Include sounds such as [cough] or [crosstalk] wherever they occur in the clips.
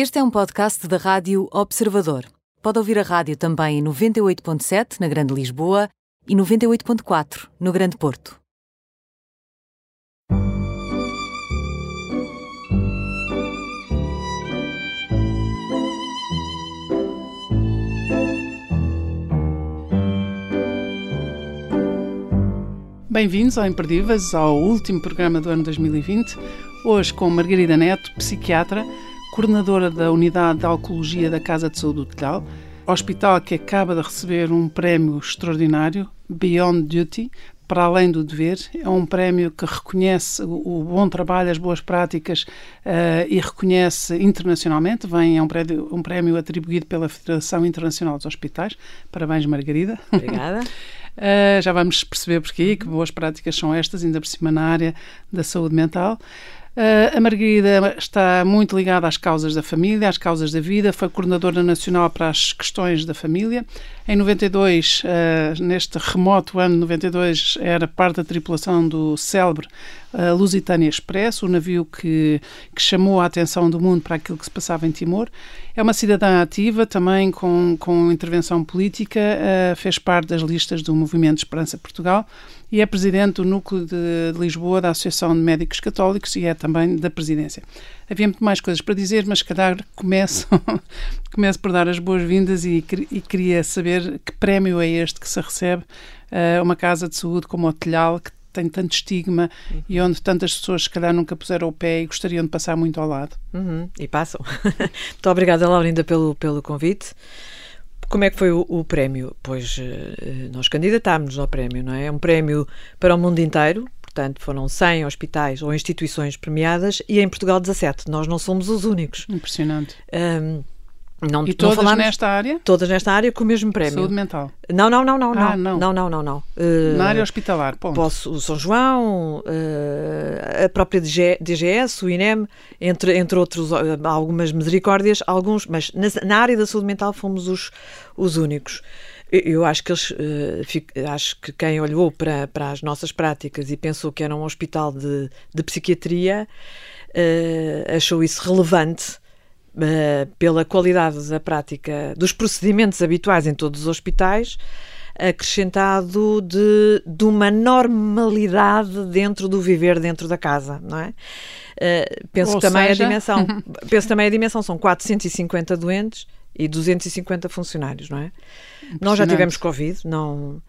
Este é um podcast da Rádio Observador. Pode ouvir a rádio também em 98.7 na Grande Lisboa e 98.4 no Grande Porto. Bem-vindos ao Imperdíveis, ao último programa do ano 2020. Hoje com Margarida Neto, psiquiatra, coordenadora da Unidade de Alcoologia da Casa de Saúde do Telhal, hospital que acaba de receber um prémio extraordinário, Beyond Duty, para além do dever. É um prémio que reconhece o, bom trabalho, as boas práticas uh, e reconhece internacionalmente. Vem, é um prémio, um prémio atribuído pela Federação Internacional dos Hospitais. Parabéns, Margarida. Obrigada. Uh, [laughs] já vamos perceber porquê, que boas práticas são estas, ainda por cima na área da saúde mental. Uh, a Margarida está muito ligada às causas da família, às causas da vida, foi coordenadora nacional para as questões da família. Em 92, uh, neste remoto ano de 92, era parte da tripulação do célebre uh, Lusitânia Express, o navio que, que chamou a atenção do mundo para aquilo que se passava em Timor. É uma cidadã ativa, também com, com intervenção política, fez parte das listas do Movimento Esperança Portugal e é presidente do Núcleo de, de, Lisboa da Associação de Médicos Católicos e é também da presidência. Havia muito mais coisas para dizer, mas se calhar começo, [laughs] começo por dar as boas-vindas e, e, queria saber que prémio é este que se recebe a uh, uma casa de saúde como o Telhal, que tem tanto estigma uhum. e onde tantas pessoas se calhar nunca puseram o pé e gostariam de passar muito ao lado. Uhum. E passam. [laughs] muito obrigada, Laurinda, pelo, pelo convite. Como é que foi o, o prémio? Pois uh, nós candidatámos ao prémio, não é? É um prémio para o mundo inteiro, portanto foram 100 hospitais ou instituições premiadas e em Portugal 17. Nós não somos os únicos. Impressionante. Um, não, e todas não nesta área? Todas nesta área com o mesmo prémio. Saúde mental? Não, não, não, não. Ah, não. não. Não, não, não, Uh, Na área hospitalar, ponto. Posso, o São João, uh, a própria DGS, o INEM, entre, entre outros, algumas misericórdias, alguns, mas na, na área da saúde mental fomos os, os únicos. Eu acho que eles, acho que quem olhou para, para as nossas práticas e pensou que era um hospital de, de psiquiatria achou isso relevante uh, pela qualidade da prática dos procedimentos habituais em todos os hospitais, acrescentado de, de uma normalidade dentro do viver dentro da casa, não é? Uh, penso Ou também seja... a dimensão, [laughs] penso também a dimensão são 450 doentes e 250 funcionários, não é? Nós já tivemos Covid, não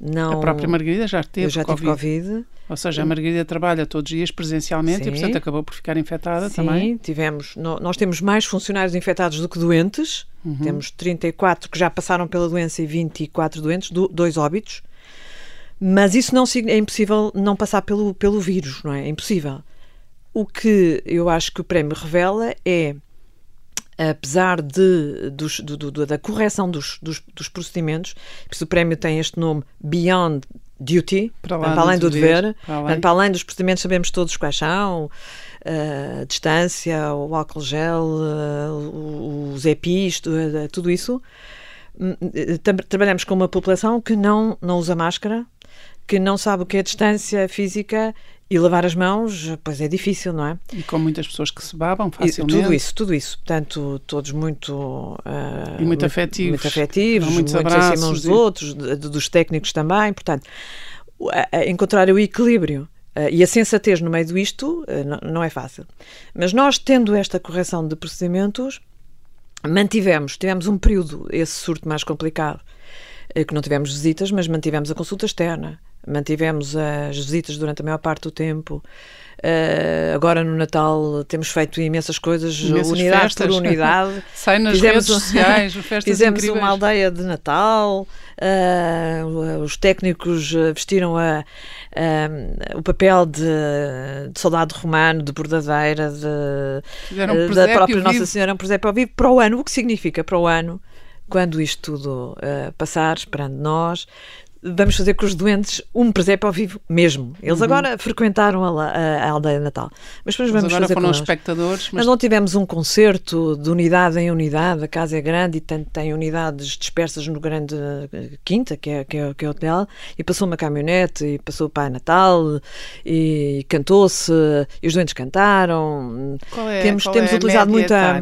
não, a própria Margarida já teve eu já COVID. Covid. Ou seja, a Margarida trabalha todos os dias presencialmente Sim. e, portanto, acabou por ficar infectada Sim, também. Sim, tivemos. Nós temos mais funcionários infectados do que doentes. Uhum. Temos 34 que já passaram pela doença e 24 doentes, dois óbitos. Mas isso não é impossível não passar pelo, pelo vírus, não é? É impossível. O que eu acho que o prémio revela é apesar de, dos, do, do, da correção dos, dos, dos procedimentos, o prémio tem este nome Beyond Duty, para, para além do dever, dever para, além. para além dos procedimentos, sabemos todos quais são. Uh, a distância, o álcool gel, uh, os EPIs, uh, tudo isso. Hum, trabalhamos com uma população que não, não usa máscara, que não sabe o que é distância física e lavar as mãos, pois é difícil, não é? E com muitas pessoas que se babam facilmente. E tudo isso, tudo isso. Portanto, todos muito... Uh, e muito afetivos. Muito afetivos, muitos, muitos abraços, uns dos e... outros, dos técnicos também. Portanto, encontrar o equilíbrio uh, e a sensatez no meio disto uh, não, não é fácil. Mas nós, tendo esta correção de procedimentos, mantivemos, tivemos um período, esse surto mais complicado, que não tivemos visitas, mas mantivemos a consulta externa mantivemos as visitas durante a maior parte do tempo. Uh, agora no Natal temos feito imensas coisas, imensas unidade festas. por unidade. [laughs] Sai nas fizemos, redes sociais, [laughs] festas Fizemos incríveis. uma aldeia de Natal, uh, os técnicos vestiram a, uh, o papel de, de, soldado romano, de bordadeira, de, um da própria Nossa Senhora, um presépio ao vivo, para o ano. O que significa para o ano? quando isto tudo uh, passar, esperando nós, vamos fazer com os doentes um presépio ao vivo mesmo. Eles uhum. agora frequentaram a, a, a, aldeia de Natal. Mas depois vamos agora fazer foram espectadores. Mas... não tivemos um concerto de unidade em unidade. A casa é grande e tem, tem unidades dispersas no grande quinta, que é, que é, que é o hotel, e passou uma caminhonete e passou o Pai Natal e cantou-se e os doentes cantaram. Qual é, temos qual temos é utilizado muito a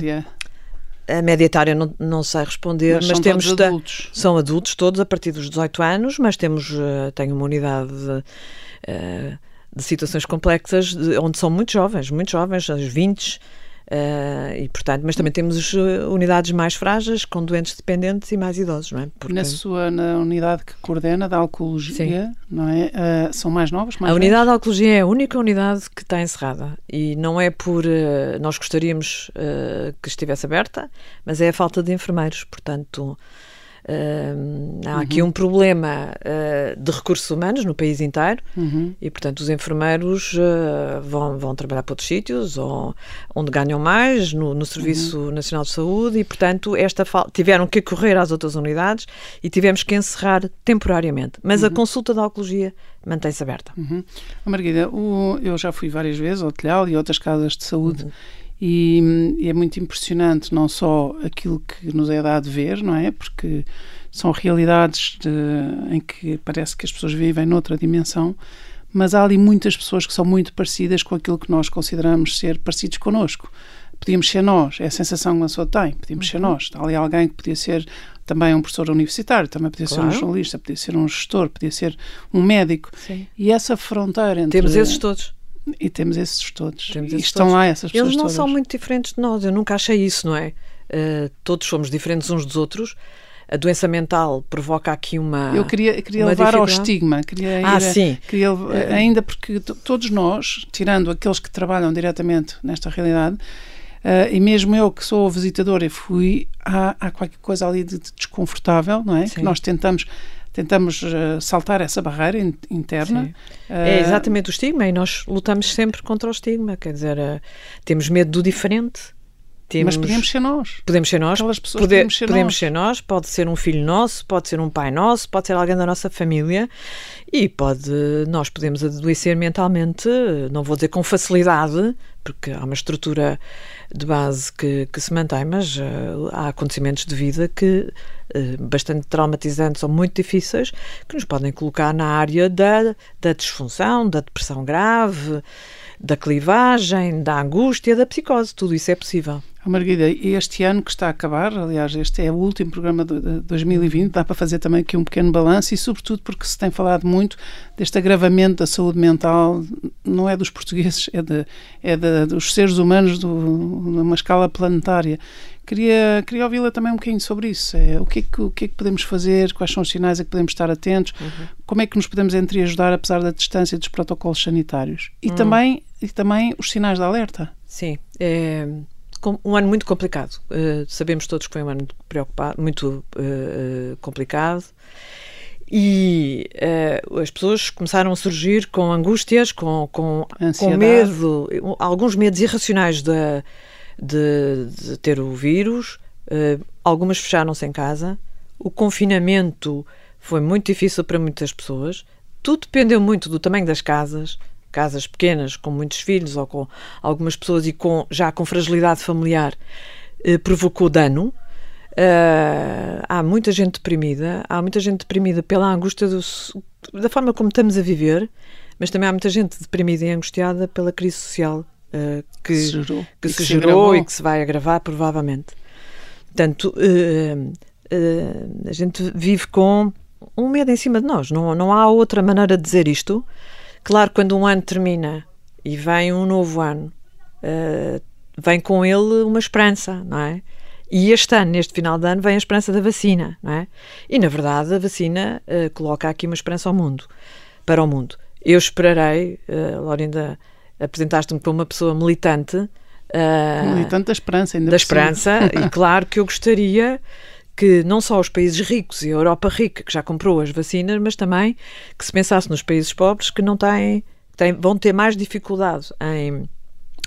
a média etária não, não sei responder, Mas mas, temos adultos. são adultos todos a partir dos 18 anos, mas temos eh, tenho uma unidade de, eh, de situações complexas de- onde são muito jovens, muito jovens, aos 20 eh, e portanto, mas também temos eh, unidades mais frágeis com doentes dependentes e mais idosos, não é? Porque Na sua na unidade que coordena da alcoologia, Sim. não é? Ah, são mais novos, mais a velhos? unidade de oncologia é a única unidade que está encerrada e não é por eh, nós gostaríamos que estivesse aberta, mas é a falta de enfermeiros, portanto eh, há aqui Uhum. um problema eh, de recursos humanos no país inteiro Uhum. e portanto os enfermeiros eh, vão, vão trabalhar para outros sítios ou, onde ganham mais no, no Serviço Uhum. Nacional de Saúde e portanto esta tiveram que correr às outras unidades e tivemos que encerrar temporariamente, mas a consulta da oncologia mantém-se aberta. Uhum. Oh, Margarida, o- eu já fui várias vezes ao Telhal e a outras casas de saúde Uhum. E, e é muito impressionante não só aquilo que nos é dado ver, não é? Porque são realidades de- em que parece que as pessoas vivem noutra dimensão, mas há ali muitas pessoas que são muito parecidas com aquilo que nós consideramos ser parecidos connosco. Podíamos ser nós, é a sensação que uma pessoa tem, podíamos ser nós. Está ali alguém que podia ser também um professor universitário, também podia ser um Claro. jornalista, podia ser um gestor, podia ser um médico. Sim. E essa fronteira entre. Temos esses todos. E temos esses todos. Temos e esses estão todos. lá essas pessoas. Eles não todas. são muito diferentes de nós. Eu nunca achei isso, não é? Eh, todos somos diferentes uns dos outros. A doença mental provoca aqui uma. Eu queria, queria uma levar ao estigma, queria Ah, a- sim. queria lev- ainda porque to- todos nós, tirando aqueles que trabalham diretamente nesta realidade, eh, e mesmo eu que sou visitadora e fui, há, há qualquer coisa ali de, de desconfortável, não é? Sim. Que nós tentamos tentamos eh, saltar essa barreira in- interna. Eh, É exatamente o estigma e nós lutamos sempre contra o estigma. Quer dizer, eh, temos medo do diferente. Temos, Mas podemos ser nós. podemos ser nós. Aquelas pessoas pode- podemos ser nós. ser nós. Pode ser um filho nosso, pode ser um pai nosso, pode ser alguém da nossa família e pode nós podemos adoecer mentalmente, não vou dizer com facilidade, porque há uma estrutura de base que, que se mantém, mas eh, há acontecimentos de vida que eh, bastante traumatizantes ou muito difíceis que nos podem colocar na área da, da disfunção, da depressão grave, da clivagem, da angústia, da psicose. Tudo isso é possível. Margarida, este ano que está a acabar, aliás, este é o último programa de de 2020, dá para fazer também aqui um pequeno balanço e, sobretudo, porque se tem falado muito deste agravamento da saúde mental, não é dos portugueses, é, de, é de, dos seres humanos do, numa escala planetária. Queria, queria ouvi-la também um bocadinho sobre isso. É, o, que é que, o que é que podemos fazer? Quais são os sinais a que podemos estar atentos? Como é que nos podemos entre ajudar, apesar da distância dos protocolos sanitários? E, também, e também os sinais de alerta. Sim, é um ano muito complicado. Eh, sabemos todos que foi um ano preocupado, muito eh, complicado. E eh, as pessoas começaram a surgir com angústias, com, com, com medo, alguns medos irracionais de, de, de ter o vírus. Algumas fecharam-se em casa. O confinamento foi muito difícil para muitas pessoas. Tudo dependeu muito do tamanho das casas, casas pequenas com muitos filhos ou com algumas pessoas e com já com fragilidade familiar eh, provocou dano. Eh, há muita gente deprimida, há muita gente deprimida pela angústia do da forma como estamos a viver, mas também há muita gente deprimida e angustiada pela crise social eh, que, Se gerou. que E se que se gerou e que se vai agravar, provavelmente. Portanto, eh, a gente vive com um medo em cima de nós. Não, não há outra maneira de dizer isto. Claro, quando um ano termina e vem um novo ano, eh, vem com ele uma esperança, não é? E este ano, neste final de ano, vem a esperança da vacina, não é? E, na verdade, a vacina eh, coloca aqui uma esperança ao mundo, para o mundo. Eu esperarei, uh, Laurinda, apresentaste-me como uma pessoa militante, eh, Militante da esperança, ainda da esperança, e [laughs] claro que eu gostaria que não só os países ricos e a Europa rica, que já comprou as vacinas, mas também que se pensasse nos países pobres que não têm, têm vão ter mais dificuldade em,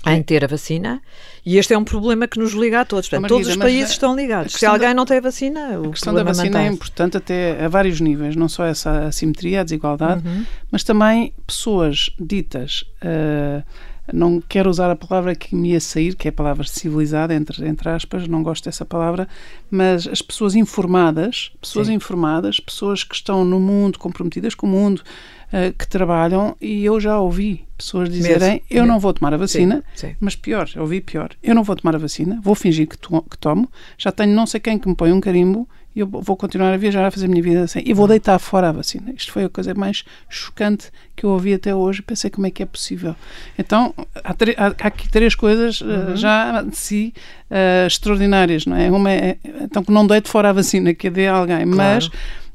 em ter a vacina, e este é um problema que nos liga a todos. Portanto, Margarida, todos os países estão ligados. Se alguém da- não tem a vacina, o A questão da vacina é importante até a vários níveis, não só essa assimetria, a desigualdade, Uhum. mas também pessoas ditas, ah, não quero usar a palavra que me ia sair, que é a palavra civilizada, entre, entre aspas, não gosto dessa palavra, mas as pessoas informadas, pessoas Sim. informadas, pessoas que estão no mundo, comprometidas com o mundo, uh, que trabalham, e eu já ouvi pessoas dizerem, Mesmo. eu não vou tomar a vacina, sim, sim. mas pior, ouvi pior, eu não vou tomar a vacina, vou fingir que, to que tomo, já tenho não sei quem que me põe um carimbo, eu vou continuar a viajar, a fazer a minha vida assim, e vou deitar fora a vacina. Isto foi a coisa mais chocante que eu ouvi até hoje, pensei como é que é possível. Então, há, há, há aqui três coisas eh, uhum. uh, já de si uh, extraordinárias, não é? Uma é, então, que não deite fora a vacina, que dê a alguém, claro. mas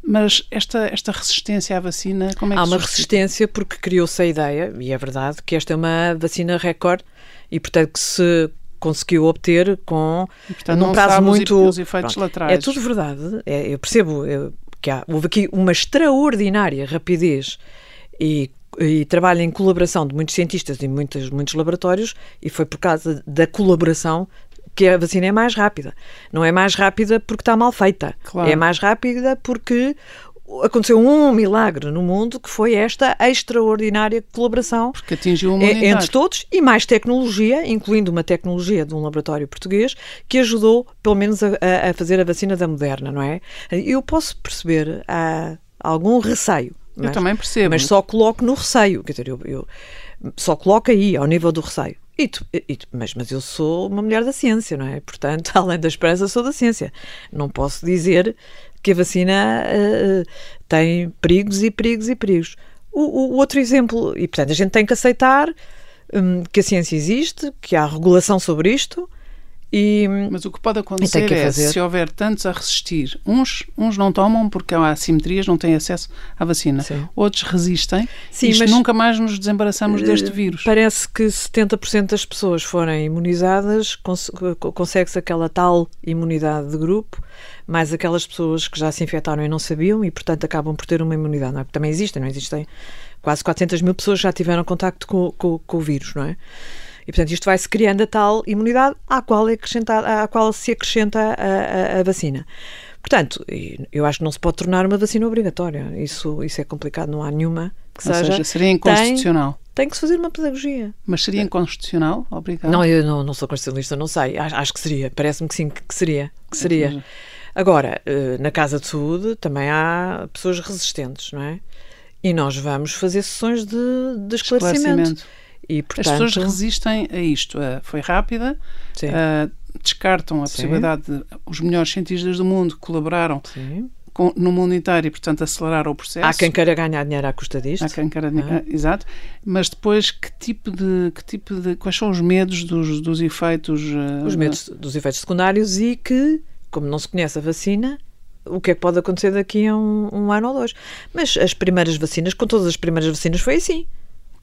mas esta, esta resistência à vacina, como é que Há uma resistência porque criou-se a ideia, e é verdade, que esta é uma vacina recorde e, portanto, que se conseguiu obter com e, portanto, num prazo muito os efeitos pronto, laterais. É tudo verdade. É, eu percebo eu, que há, houve aqui uma extraordinária rapidez e e trabalho em colaboração de muitos cientistas e muitos, muitos laboratórios, e foi por causa da colaboração que a vacina é mais rápida. Não é mais rápida porque está mal feita. Claro. É mais rápida porque aconteceu um milagre no mundo que foi esta extraordinária colaboração Porque atingiu entre todos e mais tecnologia, incluindo uma tecnologia de um laboratório português que ajudou pelo menos a, a fazer a vacina da Moderna, não é? Eu posso perceber há algum receio. Mas, eu também percebo. Mas só coloco no receio, quer dizer, eu, eu só coloco aí, ao nível do receio. E tu, e tu, mas, mas eu sou uma mulher da ciência, não é? Portanto, [laughs] além da esperança, sou da ciência. Não posso dizer que a vacina uh, tem perigos e perigos e perigos. O, o, outro exemplo, e portanto a gente tem que aceitar um, que a ciência existe, que há regulação sobre isto e, Mas o que pode acontecer que é, fazer. se houver tantos a resistir, uns, uns não tomam porque há assimetrias, não têm acesso à vacina. Sim. Outros resistem Sim, mas nunca mais nos desembaraçamos uh, deste vírus. Parece que 70% das pessoas forem imunizadas, cons consegue-se aquela tal imunidade de grupo, mais aquelas pessoas que já se infectaram e não sabiam e, portanto, acabam por ter uma imunidade. Não é? Também existem, não existem? Quase 400 mil pessoas já tiveram contacto com, com, com o vírus, não é? E, portanto, isto vai-se criando a tal imunidade à qual, é à qual se acrescenta a, a, a vacina. Portanto, eu acho que não se pode tornar uma vacina obrigatória. Isso, isso é complicado, não há nenhuma que Ou seja. seja seria inconstitucional. Tem, tem que se fazer uma pedagogia. Mas seria inconstitucional? Obrigado. Não, eu não, não sou constitucionalista, não sei. Acho, acho que seria. Parece-me que sim, que seria. Que seria. Agora, eh, na Casa de Saúde também há pessoas resistentes, não é? E nós vamos fazer sessões de, de esclarecimento. esclarecimento. E, portanto, As pessoas resistem a isto. Uh, foi rápida, uh, descartam a Sim. possibilidade de. Os melhores cientistas do mundo colaboraram com, no mundo inteiro e, portanto, aceleraram o processo. Há quem queira ganhar dinheiro à custa disto. Há quem queira ah. exato. Mas depois, que tipo de. Que tipo de quais são os medos dos, dos efeitos. Uh, os medos dos efeitos secundários e que, como não se conhece a vacina, o que é que pode acontecer daqui a um, um, ano ou dois. Mas as primeiras vacinas, com todas as primeiras vacinas, foi assim.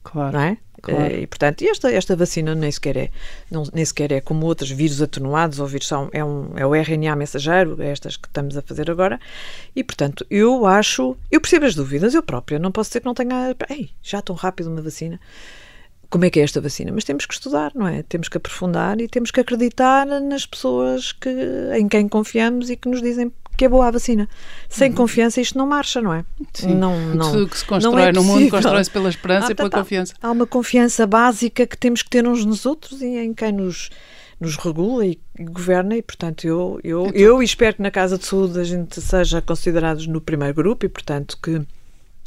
Claro. Não é? Claro. Eh, e, portanto, esta, esta vacina nem sequer, é, não, nem sequer é como outros vírus atenuados ou vírus são, é, um, é o RNA mensageiro, é estas que estamos a fazer agora. E, portanto, eu acho, eu percebo as dúvidas, eu própria, não posso dizer que não tenha, ei, já tão rápido uma vacina. Como é que é esta vacina? Mas temos que estudar, não é? Temos que aprofundar e temos que acreditar nas pessoas que, em quem confiamos e que nos dizem que é boa a vacina. Sem uhum. confiança isto não marcha, não é? Sim. Não, não, Tudo que se constrói é no mundo constrói-se pela esperança ah, e pela tá, tá. confiança. Há uma confiança básica que temos que ter uns nos outros e em quem nos, nos regula e governa e, portanto, eu, eu, então, eu espero que na Casa de Saúde a gente seja considerados no primeiro grupo e, portanto, que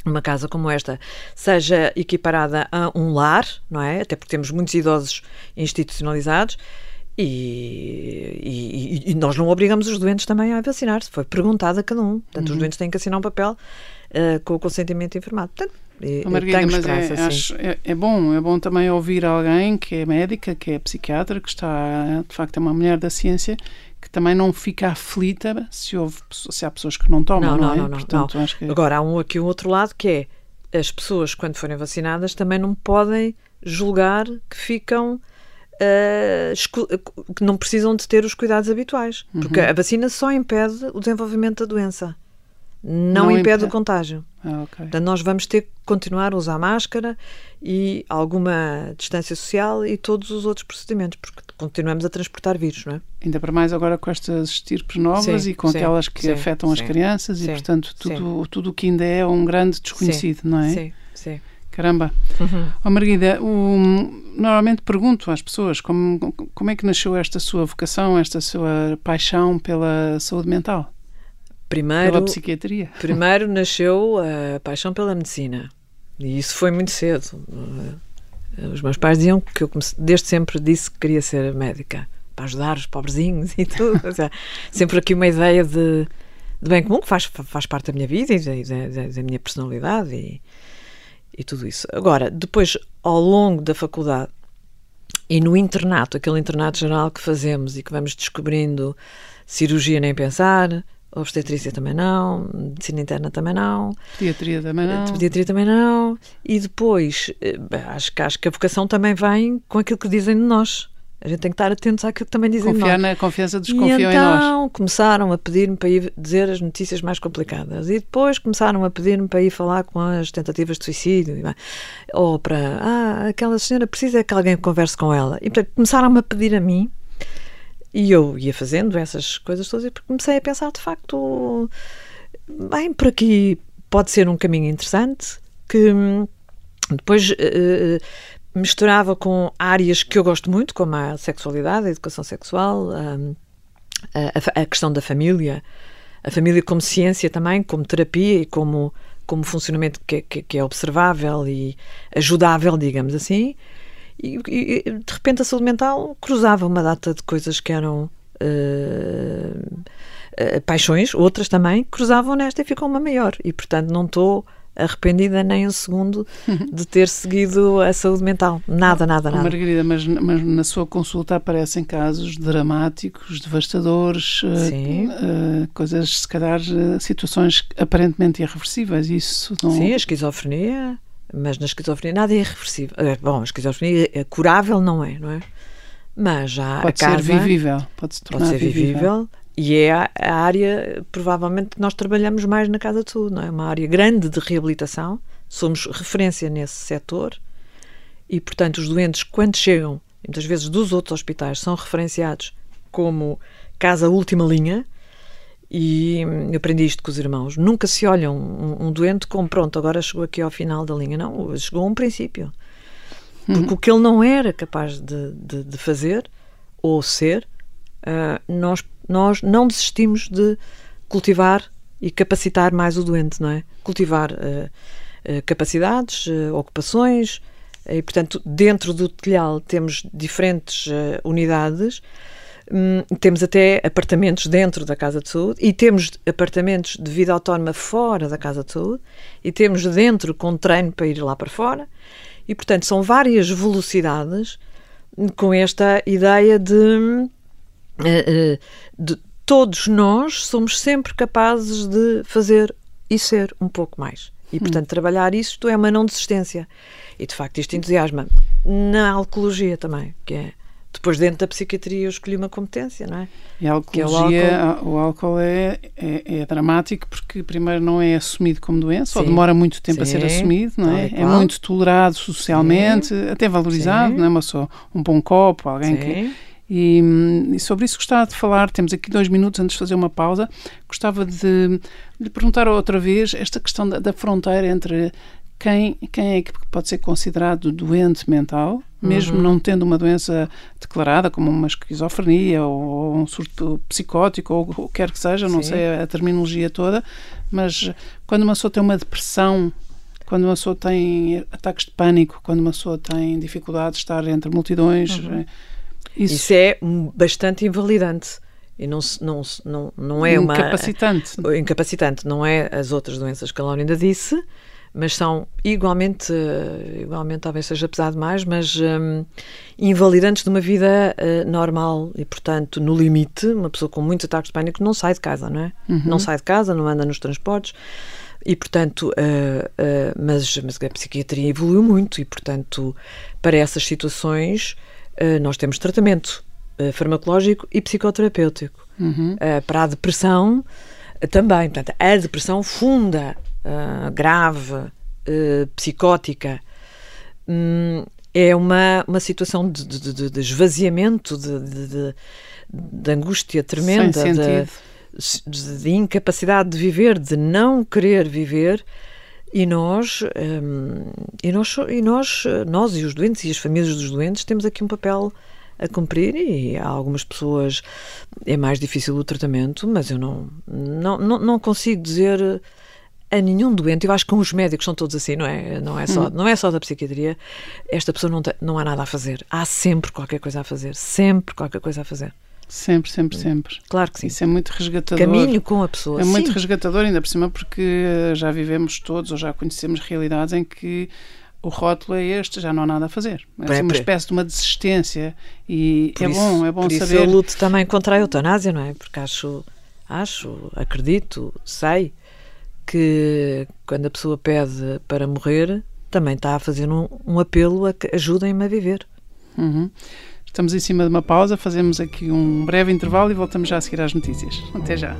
uma casa como esta seja equiparada a um lar, não é? Até porque temos muitos idosos institucionalizados e, e, e, nós não obrigamos os doentes também a vacinar-se. Foi perguntado a cada um. Portanto, uhum. os doentes têm que assinar um papel uh, com o consentimento informado. Portanto, oh, Margarida, mas é, acho, é, é, bom, é bom também ouvir alguém que é médica, que é psiquiatra, que está, de facto, é uma mulher da ciência, que também não fica aflita se, houve, se há pessoas que não tomam, não, não, não é? Não, não, Portanto, não. Que... Agora, há um, aqui um outro lado que é as pessoas, quando forem vacinadas, também não podem julgar que ficam uh, que não precisam de ter os cuidados habituais. Uhum. Porque a vacina só impede o desenvolvimento da doença. Não, não impede, impede, o contágio. Ah, okay. Portanto, nós vamos ter que continuar a usar máscara e alguma distância social e todos os outros procedimentos, porque continuamos a transportar vírus, não é? Ainda para mais agora com estas estirpes novas sim, e com sim, aquelas que sim, afetam as crianças e, portanto, tudo, tudo o que ainda é um grande desconhecido, não é? Sim, sim Caramba. Uhum. Oh, Margarida, o, normalmente pergunto às pessoas como, como é que nasceu esta sua vocação, esta sua paixão pela saúde mental? Primeiro, pela psiquiatria? Primeiro nasceu a paixão pela medicina. E isso foi muito cedo. Os meus pais diziam que eu desde sempre disse que queria ser médica para ajudar os pobrezinhos e tudo. sempre aqui uma ideia de, de, bem comum que faz, faz parte da minha vida e da, da, da minha personalidade e, e tudo isso. Agora, depois, ao longo da faculdade e no internato, aquele internato geral que fazemos e que vamos descobrindo cirurgia nem pensar, obstetrícia também não, medicina interna também não, pediatria também não, pediatria também não, e depois eh, acho que, acho que a vocação também vem com aquilo que dizem de nós. A gente tem que estar atentos àquilo que também dizem Confiar na confiança dos confiam então, em nós. então começaram a pedir-me para ir dizer as notícias mais complicadas. E depois começaram a pedir-me para ir falar com as tentativas de suicídio. Ou para, ah, aquela senhora precisa que alguém converse com ela. E portanto, começaram a pedir a mim. E eu ia fazendo essas coisas todas e comecei a pensar, de facto, bem, por aqui pode ser um caminho interessante que hum, depois uh, misturava com áreas que eu gosto muito, como a sexualidade, a educação sexual, a, a, a questão da família, a família como ciência também, como terapia e como, como funcionamento que, que, que é observável e ajudável, digamos assim. E, e, de repente a saúde mental cruzava uma data de coisas que eram uh, uh, paixões, outras também, cruzavam nesta e ficou uma maior. E portanto não estou arrependida nem um segundo de ter seguido a saúde mental. Nada, nada, nada. Margarida, mas, mas na sua consulta aparecem casos dramáticos, devastadores, uh, coisas, se calhar, uh, situações aparentemente irreversíveis. Isso não... Sim, a esquizofrenia, mas na esquizofrenia nada é irreversível. Bom, a esquizofrenia é curável, não é, não é? Mas já pode a casa, ser vivível, pode se tornar pode ser vivível. vivível e é a, área, provavelmente, que nós trabalhamos mais na Casa de Saúde, não é? Uma área grande de reabilitação, somos referência nesse setor e, portanto, os doentes, quando chegam, muitas vezes dos outros hospitais, são referenciados como casa última linha. E eu aprendi isto com os irmãos. Nunca se olha um, um doente como pronto, agora chegou aqui ao final da linha. Não, chegou a um princípio. Porque uhum. o que ele não era capaz de, de, de fazer ou ser, uh, nós nós não desistimos de cultivar e capacitar mais o doente, não é? Cultivar uh, uh, capacidades, uh, ocupações, e portanto, dentro do telhal temos diferentes unidades, um, temos até apartamentos dentro da Casa de Saúde e temos apartamentos de vida autónoma fora da Casa de Saúde e temos dentro com treino para ir lá para fora. E, portanto, são várias velocidades com esta ideia de uh, de, todos nós somos sempre capazes de fazer e ser um pouco mais. E, portanto, hum. trabalhar isto é uma não desistência. E, de facto, isto entusiasma na alcoologia também, que é depois dentro da psiquiatria eu escolhi uma competência, não é? E a alcoologia, é o álcool, o álcool é, é, é, dramático porque primeiro não é assumido como doença, Sim. ou demora muito tempo Sim. a ser assumido, não é? É muito tolerado socialmente, Sim. até valorizado, não é? Mas só um bom copo, alguém que e, e, sobre isso gostava de falar, temos aqui dois minutos antes de fazer uma pausa, gostava de lhe perguntar outra vez esta questão da, da fronteira entre quem, quem é que pode ser considerado doente mental, mesmo uhum. não tendo uma doença declarada, como uma esquizofrenia ou, um surto psicótico ou o que quer que seja, não Sim. sei a, a terminologia toda, mas quando uma pessoa tem uma depressão quando uma pessoa tem ataques de pânico, quando uma pessoa tem dificuldade de estar entre multidões, uhum. Isso, Isso é bastante invalidante. E não, não, não, não é uma. Incapacitante. Incapacitante. Não é as outras doenças que a Laura ainda disse, mas são igualmente, igualmente talvez seja pesado mais, mas um, invalidantes de uma vida uh, normal e, portanto, no limite, uma pessoa com muitos ataques de pânico não sai de casa, não é? Uhum. Não sai de casa, não anda nos transportes. E, portanto, uh, uh, mas, mas a psiquiatria evoluiu muito e, portanto, para essas situações eh, nós temos tratamento uh, farmacológico e psicoterapêutico. Uhum. Uh, para a depressão, também. Portanto, a depressão funda, grave, psicótica, um, é uma, uma situação de, de, de, esvaziamento, de, de, angústia tremenda, de, incapacidade de viver, de não querer viver, E nós, hum, e nós, e nós, nós e os doentes e as famílias dos doentes temos aqui um papel a cumprir e há algumas pessoas é mais difícil o tratamento, mas eu não, não, não, não consigo dizer a nenhum doente, eu acho que com os médicos são todos assim, não é? Não é só, hum. não é só da psiquiatria, esta pessoa não, tem, não há nada a fazer. Há sempre qualquer coisa a fazer, sempre qualquer coisa a fazer. Sempre, sempre, sempre. Claro que sim. Isso é muito resgatador. Caminho com a pessoa. É sim. muito resgatador, ainda por cima, porque já vivemos todos ou já conhecemos realidades em que o rótulo é este, já não há nada a fazer. É assim, uma espécie de uma desistência e por é isso, bom, é bom por saber. Isso eu luto também contra a eutanásia, não é? Porque acho, acho, acredito, sei que quando a pessoa pede para morrer, também está a fazer um, um apelo a que ajudem-me a viver. Uhum. Estamos em cima de uma pausa, fazemos aqui um breve intervalo e voltamos já a seguir às notícias. Até já.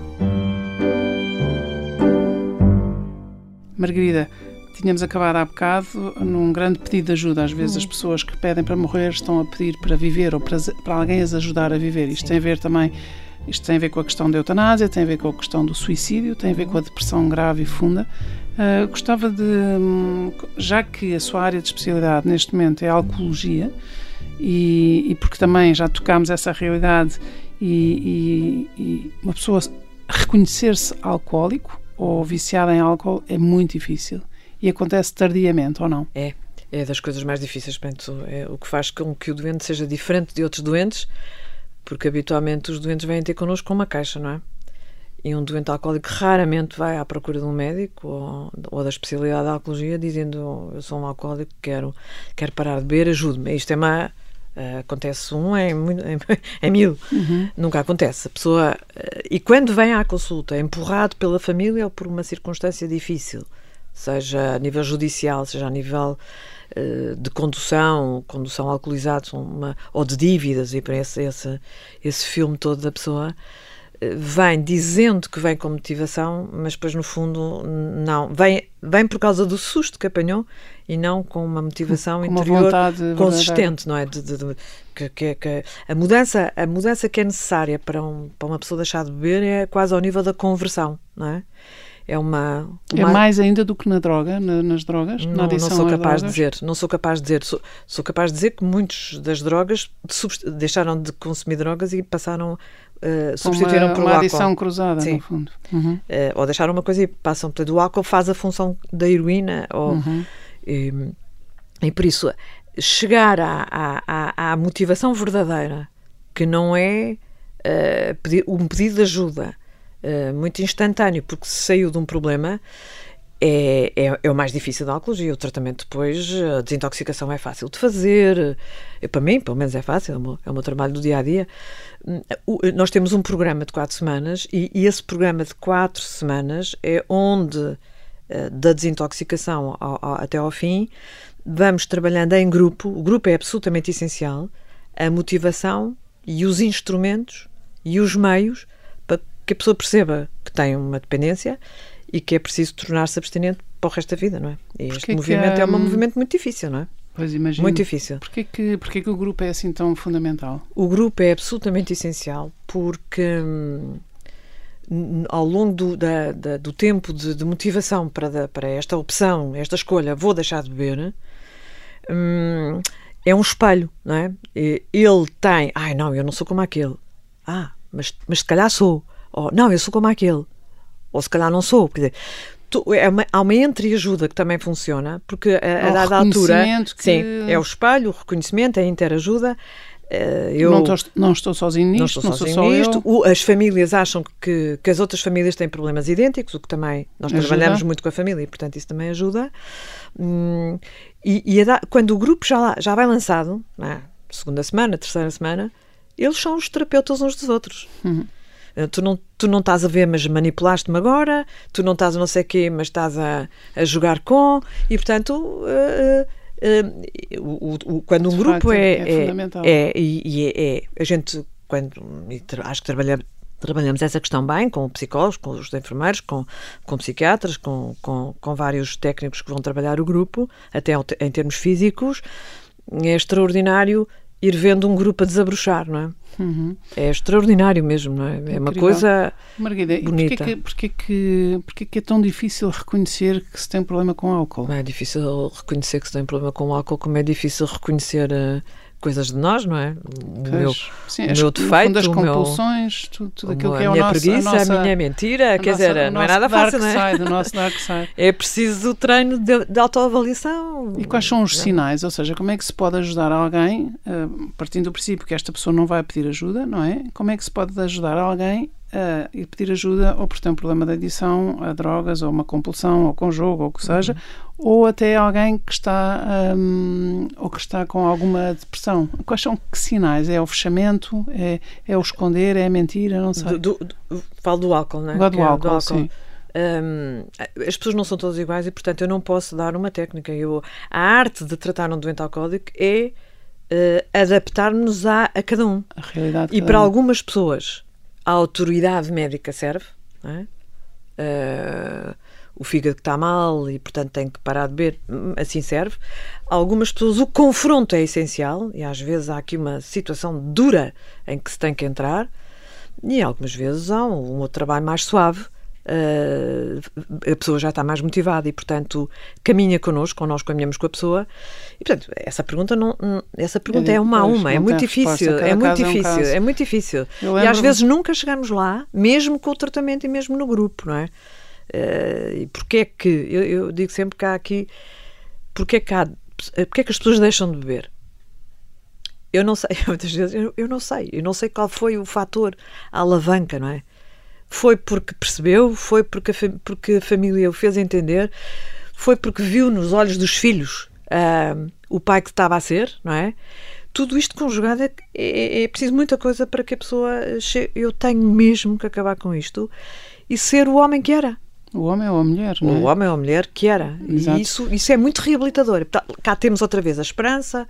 Margarida, tínhamos acabado há bocado num grande pedido de ajuda. Às vezes as pessoas que pedem para morrer estão a pedir para viver ou para, para alguém as ajudar a viver. Isto Sim. tem a ver também isto tem a ver com a questão da eutanásia, tem a ver com a questão do suicídio, tem a ver com a depressão grave e funda. Uh, gostava de, hum, já que a sua área de especialidade neste momento é a alcoologia, e, e porque também já tocámos essa realidade e, e, e uma pessoa reconhecer-se alcoólico ou viciada em álcool é muito difícil e acontece tardiamente ou não? É, é das coisas mais difíceis, portanto, é o que faz com que o doente seja diferente de outros doentes, porque habitualmente os doentes vêm ter connosco com uma caixa, não é? E um doente alcoólico raramente vai à procura de um médico ou, ou da especialidade da alcoologia dizendo eu sou um alcoólico, quero, quero parar de beber, ajude-me. Isto é uma Uh, acontece um em, em, em mil. Uhum. Nunca acontece. A pessoa. Uh, e quando vem à consulta, é empurrado pela família ou por uma circunstância difícil, seja a nível judicial, seja a nível uh, de condução, condução alcoolizada, uma, ou de dívidas, e para esse, esse, esse filme todo da pessoa vem dizendo que vem com motivação, mas depois no fundo não. Vem, vem por causa do susto que apanhou e não com uma motivação com interior uma consistente, não é? De, de, de, que, que, que, a, mudança, a mudança que é necessária para, um, para uma pessoa deixar de beber é quase ao nível da conversão, não é? É uma, é uma... É mais ainda do que na droga, na, nas drogas, não, na Não sou capaz de dizer, não sou capaz de dizer, sou, sou capaz de dizer que muitos das drogas deixaram de consumir drogas e passaram Uh, substituíram uma, por uma álcool. adição cruzada, Sim. no fundo. Uhum. Uh, ou deixaram uma coisa e passam. Portanto, o álcool faz a função da heroína. Ou, uhum. e, e, por isso, chegar à, à, à, motivação verdadeira, que não é uh, pedir, um pedido de ajuda muito instantâneo, porque se saiu de um problema, é, é, é, o mais difícil da alcoologia. O tratamento depois, a desintoxicação é fácil de fazer. Eu, para mim, pelo menos é fácil, é o, meu, é o meu trabalho do dia a dia. Nós temos um programa de quatro semanas e, e esse programa de quatro semanas é onde, eh, da desintoxicação ao, ao, até ao fim, vamos trabalhando em grupo. O grupo é absolutamente essencial. A motivação e os instrumentos e os meios para que a pessoa perceba que tem uma dependência e que é preciso tornar-se abstinente para o resto da vida, não é? E este movimento é um movimento muito difícil, não é? Pois imagino. Muito difícil. Porquê que, porquê que o grupo é assim tão fundamental? O grupo é absolutamente essencial porque hum, ao longo do, da, da, do tempo de, de motivação para, da, para esta opção, esta escolha, vou deixar de beber, hum, é um espelho, não é? Ele tem, ai não, eu não sou como aquele. Ah, mas, mas se calhar sou. Ou, não, eu sou como aquele ou se calhar não sou. Quer dizer, é uma, há uma entreajuda que também funciona, porque a, a dada altura. Que... Sim, é o espelho, o reconhecimento, a interajuda. Uh, eu não estou, não estou sozinho nisto, não, estou não sozinho sou nisto. O, as famílias acham que, que as outras famílias têm problemas idênticos, o que também nós ajuda. trabalhamos muito com a família e, portanto, isso também ajuda. Hum, e, e da, quando o grupo já, já vai lançado, é? segunda semana, terceira semana, eles são os terapeutas uns dos outros. Uhum. Eh, tu não, tu não estás a ver, mas manipulaste-me agora, tu não estás a não sei o quê, mas estás a, a jogar com, e portanto. Uh, uh, o, o, quando um De grupo facto, é, é, é, é, e, é, a gente quando acho que trabalhamos trabalhamos essa questão bem com psicólogos, com os enfermeiros, com, com psiquiatras, com, com, com vários técnicos que vão trabalhar o grupo, até em termos físicos. É extraordinário ir vendo um grupo a desabrochar, não é? Uhum. É extraordinário mesmo, não é? É uma Incrível. coisa Margarida, bonita. e porquê que, porquê, que, porquê que é tão difícil reconhecer que se tem problema com álcool? Não é difícil reconhecer que se tem problema com álcool, como é difícil reconhecer eh, coisas de nós, não é? O Pois, meu, sim, o meu defeito, as o meu- compulsões, tudo, tudo aquilo que é o minha nosso, preguiça, a, nossa, a minha mentira, a quer nossa- dizer, o não é nada fácil, não é? Side, o nosso dark side. [laughs] É preciso treino de, de autoavaliação. E quais são os sinais? Ou seja, como é que se pode ajudar alguém, eh, partindo do princípio que esta pessoa não vai pedir ajuda, não é? Como é que se pode ajudar alguém a ir pedir ajuda ou por ter um problema de adição a drogas, ou uma compulsão, ou com jogo, ou o que seja, ou até alguém que está hum, ou que está com alguma depressão? Quais são que sinais? É o fechamento? É, é o esconder? É a mentira? Não sei. Do, do, do- falo do álcool, não é? Agora do Que é álcool, sim. Hum, as pessoas não são todas iguais e, portanto, eu não posso dar uma técnica. Eu, a arte de tratar um doente alcoólico é eh, adaptar-nos a, a cada um. A realidade. E para um. algumas pessoas, a autoridade médica serve. é? Eh, o fígado que está mal e, portanto, tem que parar de beber, hum, assim serve. Algumas pessoas, o confronto é essencial e às vezes há aqui uma situação dura em que se tem que entrar e algumas vezes há um, um outro trabalho mais suave. Eh, a pessoa já está mais motivada e, portanto, caminha connosco, ou nós caminhamos com a pessoa. E, portanto, essa pergunta, não, essa pergunta é, uma a uma, é muito difícil, é muito caso é um difícil, é muito difícil. E às vezes nunca chegamos lá, mesmo com o tratamento e mesmo no grupo, não é? Eh, e porque é que, eu, eu digo sempre que há aqui, porque é que, há, porque é que as pessoas deixam de beber? Eu não sei, [laughs] muitas vezes, eu, eu não sei, eu não sei qual foi o fator, a alavanca, não é? Foi porque percebeu, foi porque a, porque a família o fez entender, foi porque viu nos olhos dos filhos ah, o pai que estava a ser, não é? Tudo isto conjugado é, é, é preciso muita coisa para que a pessoa chegue. Eu tenho mesmo que acabar com isto e ser o homem que era. O homem ou a mulher, não é? O homem ou a mulher que era. Exato. E isso, isso é muito reabilitador. Portanto, Cá temos outra vez a esperança,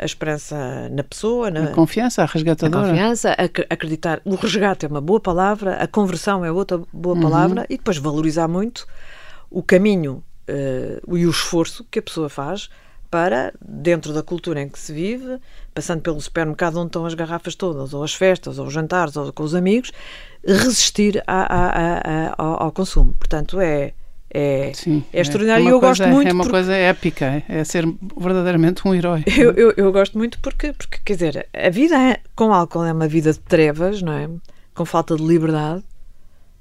a esperança na pessoa, na, A confiança, a a resgatadora. confiança, ac- acreditar. O resgate é uma boa palavra, a conversão é outra boa Uhum. palavra e depois valorizar muito o caminho eh, e o esforço que a pessoa faz para, dentro da cultura em que se vive, passando pelo supermercado onde estão as garrafas todas, ou as festas, ou os jantares, ou com os amigos, resistir a- a- a- a- ao, ao consumo. Portanto, é, é, Sim, é extraordinário uma e eu coisa- gosto muito. É uma porque- coisa épica, é ser verdadeiramente um herói. [laughs] eu, eu, eu gosto muito porque, porque, quer dizer, a vida é- com álcool é uma vida de trevas, não é? Com falta de liberdade.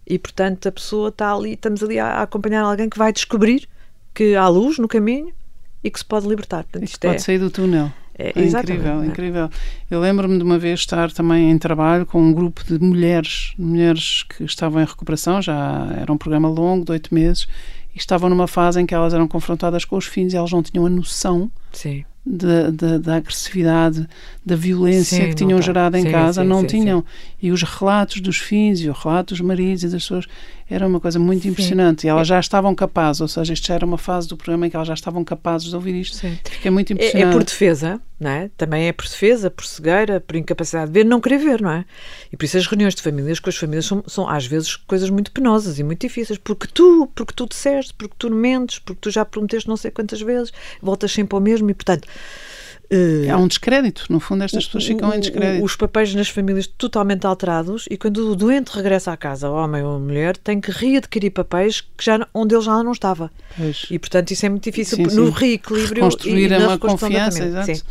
E, portanto, a pessoa está ali, estamos ali a, acompanhar alguém que vai descobrir que há luz no caminho e que se pode libertar. Portanto, Isto isto é, pode sair do túnel. É, É incrível, é? incrível. Eu lembro-me de uma vez estar também em trabalho com um grupo de mulheres, mulheres que estavam em recuperação, já era um programa longo, de oito meses, e estavam numa fase em que elas eram confrontadas com os filhos e elas não tinham a noção da, da, da agressividade, da violência Sim, que tinham tá. gerado em Sim, casa, sim, não tinham. E os relatos dos filhos e o relato dos maridos e das pessoas era uma coisa muito impressionante. E elas já estavam capazes, ou seja, isto já era uma fase do programa em que elas já estavam capazes de ouvir isto. Sim. Fiquei muito É, impressionante. é por defesa, não é? Também é por defesa, por cegueira, por incapacidade de ver, não querer ver, não é? E por isso as reuniões de famílias com as famílias são, são às vezes coisas muito penosas e muito difíceis, porque tu, porque tu disseste, porque tu mentes, porque tu já prometeste não sei quantas vezes, voltas sempre ao mesmo e, portanto, Há um descrédito, no fundo, estas pessoas ficam o- em o- descrédito. Os papéis nas famílias totalmente alterados e quando o doente regressa à casa, homem ou mulher, tem que readquirir papéis que já, onde ele já não estava. Pois. E portanto isso é muito difícil Sim, no sim. reequilíbrio Reconstruir e, é uma confiança, exato. Sim.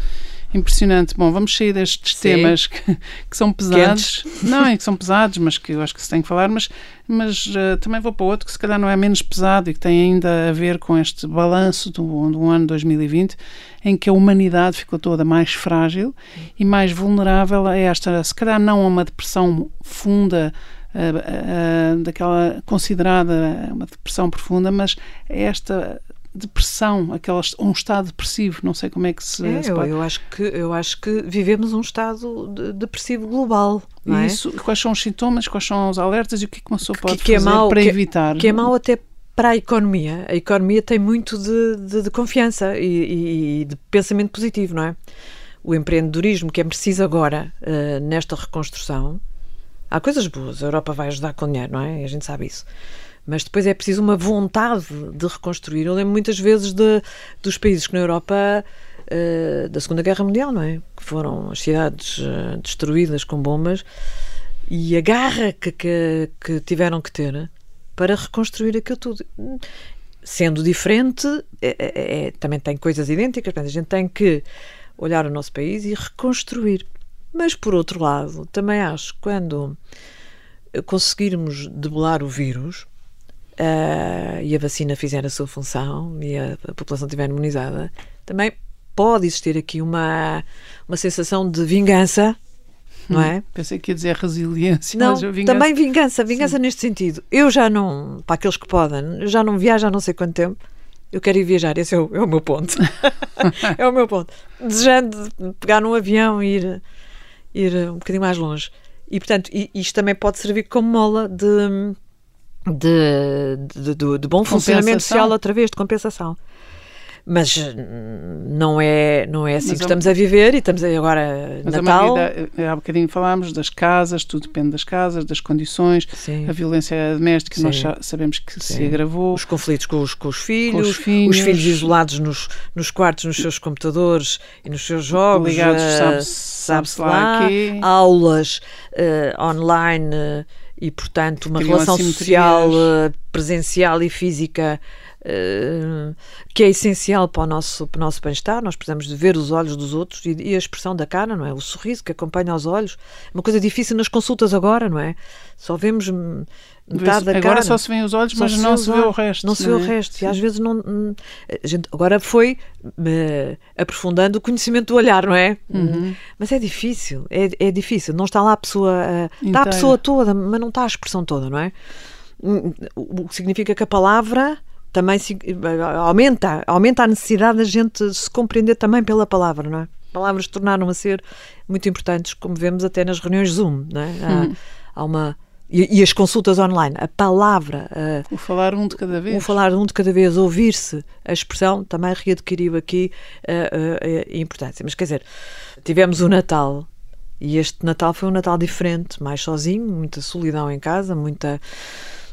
Impressionante. Bom, vamos sair destes Sim. temas que, que são pesados. [laughs] Não, é que são pesados, mas que eu acho que se tem que falar. Mas, mas eh, também vou para outro que se calhar não é menos pesado e que tem ainda a ver com este balanço do, do ano 2020, em que a humanidade ficou toda mais frágil e mais vulnerável a esta, se calhar não a uma depressão funda. eh, eh, daquela considerada uma depressão profunda, mas a esta depressão, aquela, um estado depressivo, não sei como é que se, É, se eu, pode. eu acho que, eu acho que vivemos um estado de- depressivo global. É? Isso, quais são os sintomas, quais são os alertas e o que é que uma pessoa pode que é fazer mau- para que- evitar? Que é mau até para a economia. A economia tem muito de, de- de confiança e, e- e de pensamento positivo, não é? O empreendedorismo que é preciso agora eh, nesta reconstrução. Há coisas boas, a Europa vai ajudar com dinheiro, não é? A gente sabe isso. Mas depois é preciso uma vontade de reconstruir. Eu lembro muitas vezes de, dos países que na Europa uh, da Segunda Guerra Mundial, não é? Que foram as cidades uh, destruídas com bombas e a garra que, que, que, tiveram que ter para reconstruir aquilo tudo. Sendo diferente, é, é, é, também tem coisas idênticas, a gente tem que olhar o nosso país e reconstruir. Mas, por outro lado, também acho que quando conseguirmos debelar o vírus, uh, e a vacina fizer a sua função e a, a, população estiver imunizada, também pode existir aqui uma, uma sensação de vingança. Não é? Hum, pensei que ia dizer resiliência. Não, vingança... também vingança, vingança Sim. neste sentido. Eu já não, para aqueles que podem, já não viajo há não sei quanto tempo. Eu quero ir viajar, esse é o, é o meu ponto. [laughs] é o meu ponto. Desejando pegar num avião e ir, ir um bocadinho mais longe. E, portanto, isto também pode servir como mola de, de, de, de, de bom funcionamento social através de compensação. Mas hum, não é, não é assim mas que estamos a viver e estamos agora mas Natal. A há bocadinho falámos das casas, tudo depende das casas, das condições, Sim. a violência doméstica, Sim. nós sabemos que Sim. se agravou. Os conflitos com os, com os, filhos, com os, filhos, os filhos isolados nos, nos quartos, nos seus computadores e nos seus jogos. Ligados, uh, sabe-se sabe lá, aqui. Aulas uh, online. Uh, e, portanto, uma relação social uh, presencial e física uh, que é essencial para o nosso, para o nosso bem-estar. Nós precisamos de ver os olhos dos outros e, e, a expressão da cara, não é? O sorriso que acompanha os olhos. Uma coisa difícil nas consultas agora, não é? Só vemos metade da agora cara. só se vê os olhos, mas não se vê o resto. Não se vê o é? resto. E às vezes não. A gente agora foi uh, aprofundando o conhecimento do olhar, não é? Uhum. Mas é difícil. É, é difícil. Não está lá a pessoa. Uh, está a pessoa toda, mas não está a expressão toda, não é? Hum, o que significa que a palavra também se, aumenta, aumenta a necessidade da gente se compreender também pela palavra, não é? Palavras tornaram a ser muito importantes, como vemos até nas reuniões Zoom, não é? Há, uhum. há uma e, e, as consultas online, a palavra. Uh, o falar um de cada vez. O falar um de cada vez, ouvir-se, a expressão também readquiriu aqui uh, uh, importância. Mas quer dizer, tivemos o Natal e este Natal foi um Natal diferente, mais sozinho, muita solidão em casa, muita,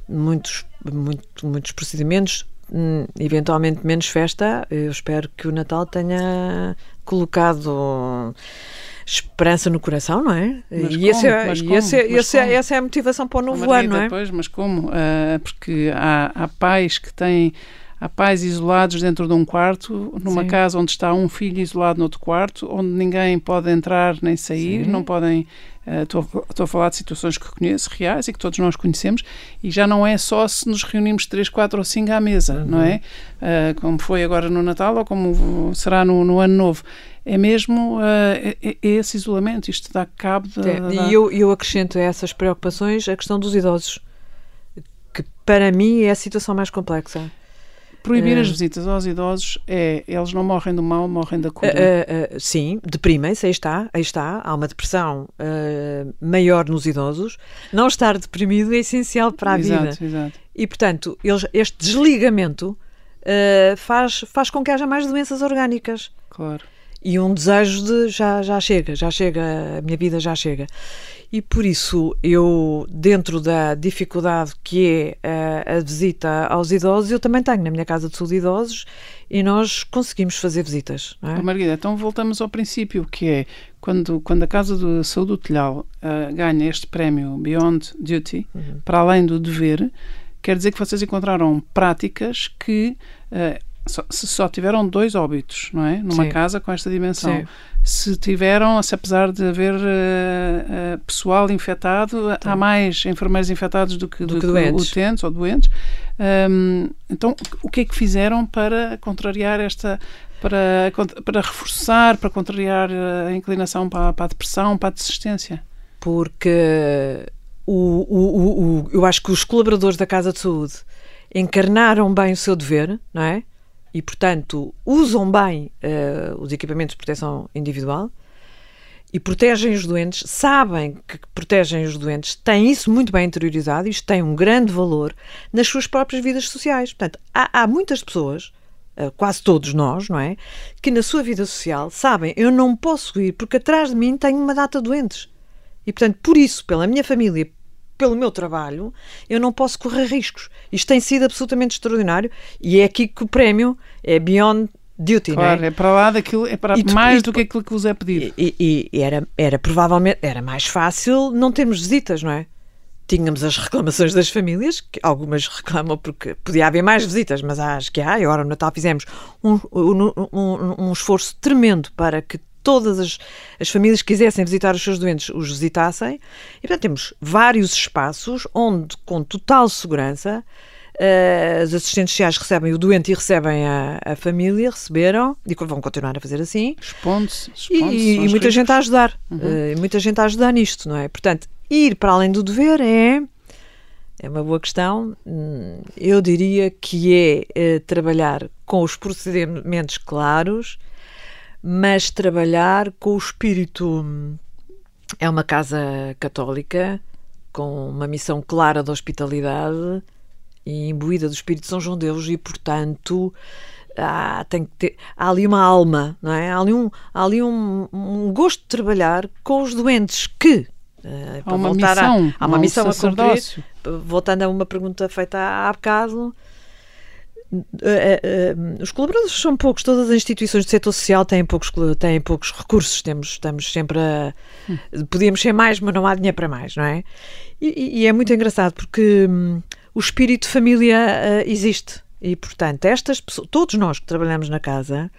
muitos, muito, muitos procedimentos, hum, eventualmente menos festa. Eu espero que o Natal tenha colocado esperança no coração, não é? Mas e como? Esse é, mas como? Esse, é, esse é, essa é a motivação para o novo ano, não é? Pois, mas como? Uh, porque há, há pais que têm há pais isolados dentro de um quarto, numa Sim. casa onde está um filho isolado no outro quarto, onde ninguém pode entrar nem sair, Sim. não podem. Estou uh, a falar de situações que conheço, reais e que todos nós conhecemos, e já não é só se nos reunimos três, quatro ou cinco à mesa, uhum. não é? Uh, como foi agora no Natal ou como será no, no Ano Novo é mesmo uh, é, esse isolamento, isto dá cabo da... É, e eu, eu acrescento a essas preocupações a questão dos idosos, que para mim é a situação mais complexa. Proibir uh, as visitas aos idosos é, eles não morrem do mal, morrem da cura. Uh, sim, deprimem-se, aí está, aí está. Há uma depressão maior nos idosos. Não estar deprimido é essencial para a exato, vida. Exato. E, portanto, eles, este desligamento faz, faz com que haja mais doenças orgânicas. Claro e um desejo de já, já chega, já chega, a minha vida já chega. E por isso eu, dentro da dificuldade que é a, a visita aos idosos, eu também tenho na minha casa de saúde idosos e nós conseguimos fazer visitas. Não é? Margarida, então voltamos ao princípio, que é quando, quando a Casa de Saúde do Telhal uh, ganha este prémio Beyond Duty, uhum. para além do dever, quer dizer que vocês encontraram práticas que uh, só, se só tiveram dois óbitos, não é? Numa Sim. casa com esta dimensão. Sim. Se tiveram, se apesar de haver uh, uh, pessoal infectado, Sim. há mais enfermeiros infectados do que, do, do que, doentes. utentes ou doentes. Um, então, o que é que fizeram para contrariar esta para, para reforçar, para contrariar a inclinação para, para a depressão, para a desistência? Porque o, o, o, eu acho que os colaboradores da Casa de Saúde encarnaram bem o seu dever, não é? E, portanto, usam bem uh, os equipamentos de proteção individual e protegem os doentes, sabem que protegem os doentes, têm isso muito bem interiorizado, isto tem um grande valor nas suas próprias vidas sociais. Portanto, há, há muitas pessoas, uh, quase todos nós, não é? Que na sua vida social sabem, eu não posso ir porque atrás de mim tenho uma data de doentes. E, portanto, por isso, pela minha família, pelo meu trabalho, eu não posso correr riscos. Isto tem sido absolutamente extraordinário e é aqui que o prémio é Beyond duty, claro, não é? é para lá daquilo, é para tu- mais e do tu- que aquilo que vos é pedido. E, e- e era, era provavelmente era mais fácil não termos visitas, não é? Tínhamos as reclamações das famílias, que algumas [laughs] reclamam porque podia haver mais visitas, mas acho que há. E agora no Natal fizemos um, um- um- um esforço tremendo para que todas as, as famílias que quisessem visitar os seus doentes os visitassem. E portanto temos vários espaços onde, com total segurança, eh, as assistentes sociais recebem o doente e recebem a, a família, receberam, e vão continuar a fazer assim. Exponde-se, E, exponde-se e aos muita gente a ajudar. Eh, e muita gente a ajudar nisto, não é? Portanto, ir para além do dever é. É uma boa questão. Hum, Eu diria que é eh, trabalhar com os procedimentos claros, mas trabalhar com o espírito. É uma casa católica com uma missão clara de hospitalidade e imbuída do espírito de São João Deus e, portanto, há, tem que ter, há ali uma alma, não é? Há ali um, há ali um, um gosto de trabalhar com os doentes que. eh, Há uma voltar a- missão, há uma um missão a cumprir. Voltando a uma pergunta feita há bocado, eh, eh, os colaboradores são poucos, todas as instituições do setor social têm poucos, têm poucos recursos, temos, estamos sempre a. Podíamos ser mais, mas não há dinheiro para mais, não é? E, e- é muito engraçado porque hum, o espírito de família eh, existe. E, portanto, estas pessoas, todos nós que trabalhamos na casa,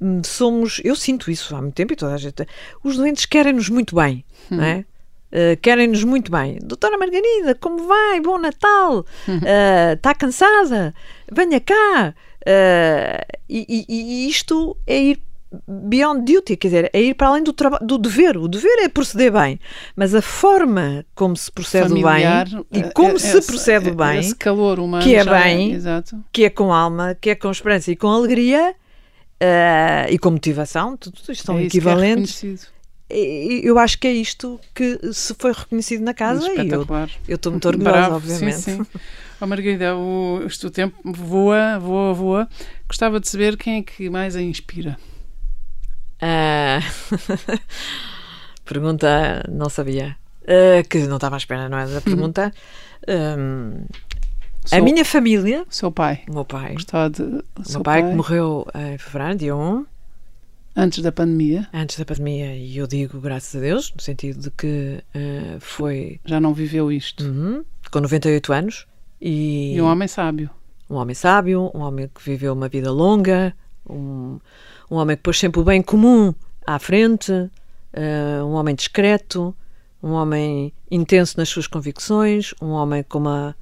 hum, somos. Eu sinto isso há muito tempo e toda a gente. Os doentes querem-nos muito bem, não é? Uh, querem-nos muito bem. Doutora Margarida, como vai? Bom Natal! Uh, [laughs] Está cansada? Venha cá! Uh, e, e- isto é ir beyond duty, quer dizer, é ir para além do, do dever. O dever é proceder bem, mas a forma como se procede Familiar, bem e eh, como eh, se procede eh, bem, Esse calor humano. que é já bem, Exato. que é com alma, que é com esperança e com alegria. uh, e com motivação, tudo isto são é é equivalentes. Eu acho que é isto que se foi reconhecido na casa e eu eu estou muito orgulhosa, Bravo, obviamente. Sim, sim. Oh, Margarida, o, o tempo voa, voa, voa. Gostava de saber quem é que mais a inspira. Ah, [laughs] pergunta, não sabia. Ah, que não estava à espera, não é? Da pergunta. Hum, a minha família, Seu pai. o meu pai, Gostava de. o meu pai, que morreu em fevereiro, dia 1, Antes da pandemia, antes da pandemia, e eu digo graças a Deus, no sentido de que ah, foi já não viveu isto. uhum, com 98 anos e, E um homem sábio. um homem sábio, um homem que viveu uma vida longa, um, um homem que pôs sempre o bem comum à frente, eh, um homem discreto, um homem intenso nas suas convicções, um homem com uma,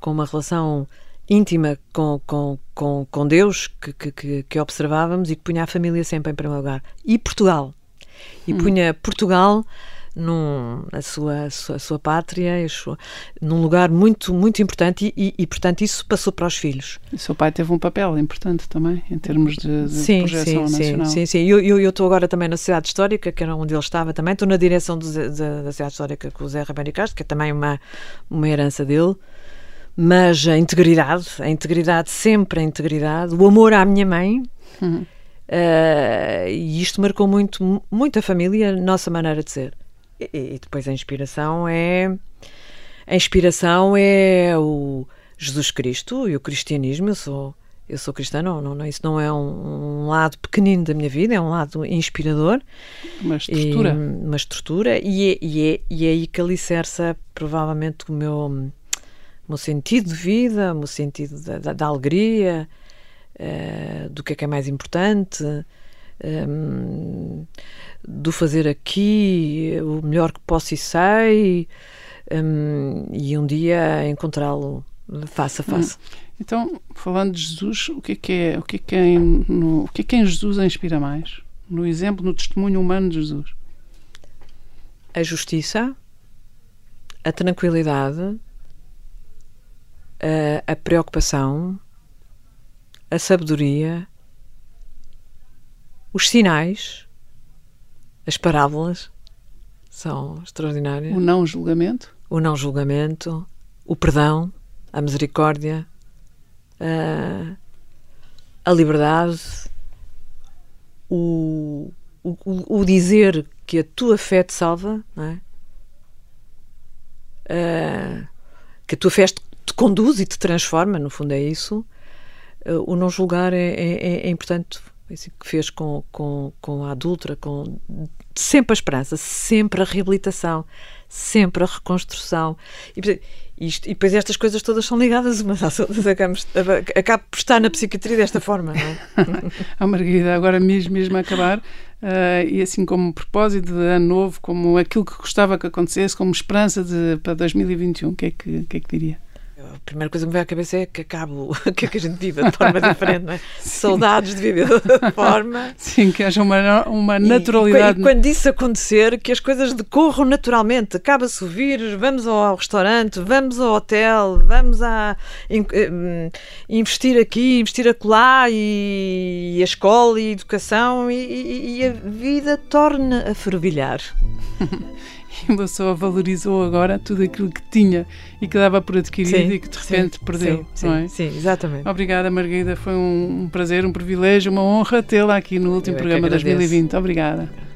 com uma relação íntima com, com, com, com Deus que, que, que, observávamos e que punha a família sempre em primeiro lugar. E Portugal. E punha Portugal num, a, sua, a, sua, a sua pátria, a sua- num lugar muito, muito importante e, e, e, portanto, isso passou para os filhos. E seu pai teve um papel importante também, em termos de, de Sim, projeção sim, sim, nacional. sim, sim. Eu eu- eu estou agora também na Sociedade Histórica, que era onde ele estava também. Estou na direção do da, da Sociedade Histórica com o Zé Ribeiro Castro, que é também uma, uma herança dele. Mas a integridade, a integridade, sempre a integridade, o amor à minha mãe, Uhum. eh, e isto marcou muito, muito a família, a nossa maneira de ser. E, e depois a inspiração é. A inspiração é o Jesus Cristo e o cristianismo. Eu sou, eu sou cristã, não, não, não- isso não é um, um lado pequenino da minha vida, é um lado inspirador. Uma estrutura. E, uma estrutura, e é, e, é, e é aí que alicerça provavelmente o meu, meu sentido de vida, o meu sentido da, da- da alegria, eh, do que é que é mais importante, hum, do fazer aqui o melhor que posso e sei, hum, e um dia encontrá-lo face a face. Então, falando de Jesus, o que é que é, o que é, que é no, o que é que em Jesus a inspira mais? No exemplo, no testemunho humano de Jesus. a justiça, a tranquilidade, a, a preocupação, a sabedoria, os sinais, as parábolas são extraordinárias. O não julgamento. O não julgamento, o perdão, a misericórdia, a, a liberdade, o, o, o- dizer que a tua fé te salva, não é? Ah, que a tua fé te, te conduz e te transforma, no fundo é isso. Ah, o não julgar é, é- é- é importante isso que fez com, com, com a adulta, com sempre a esperança, sempre a reabilitação, sempre a reconstrução. E, isto, e depois estas coisas todas são ligadas umas às outras. Acabo por estar na psiquiatria desta forma, não é? a [laughs] Margarida, agora mesmo, mesmo a acabar, uh, e assim como propósito de ano novo, como aquilo que gostava que acontecesse, como esperança de, para 2021, o que, é que, que é que diria? A primeira coisa que me vem à cabeça é que acabo, [laughs] que, é que a gente viva de forma diferente, não é? [laughs] Saudades de viver de outra [laughs] forma. Sim, que haja uma, uma naturalidade. E, e, quando isso acontecer, que as coisas decorram naturalmente. Acaba-se o vírus, vamos ao restaurante, vamos ao hotel, vamos a investir aqui, investir acolá, e, e a escola e a educação, e, e a vida torna a fervilhar. E [laughs] uma pessoa valorizou agora tudo aquilo que tinha e que dava por adquirido sim, e que de repente sim, perdeu, sim, não é? Sim, exatamente. Obrigada, Margarida. Foi um, prazer, um privilégio, uma honra tê-la aqui no último Eu programa é 2020. Obrigada.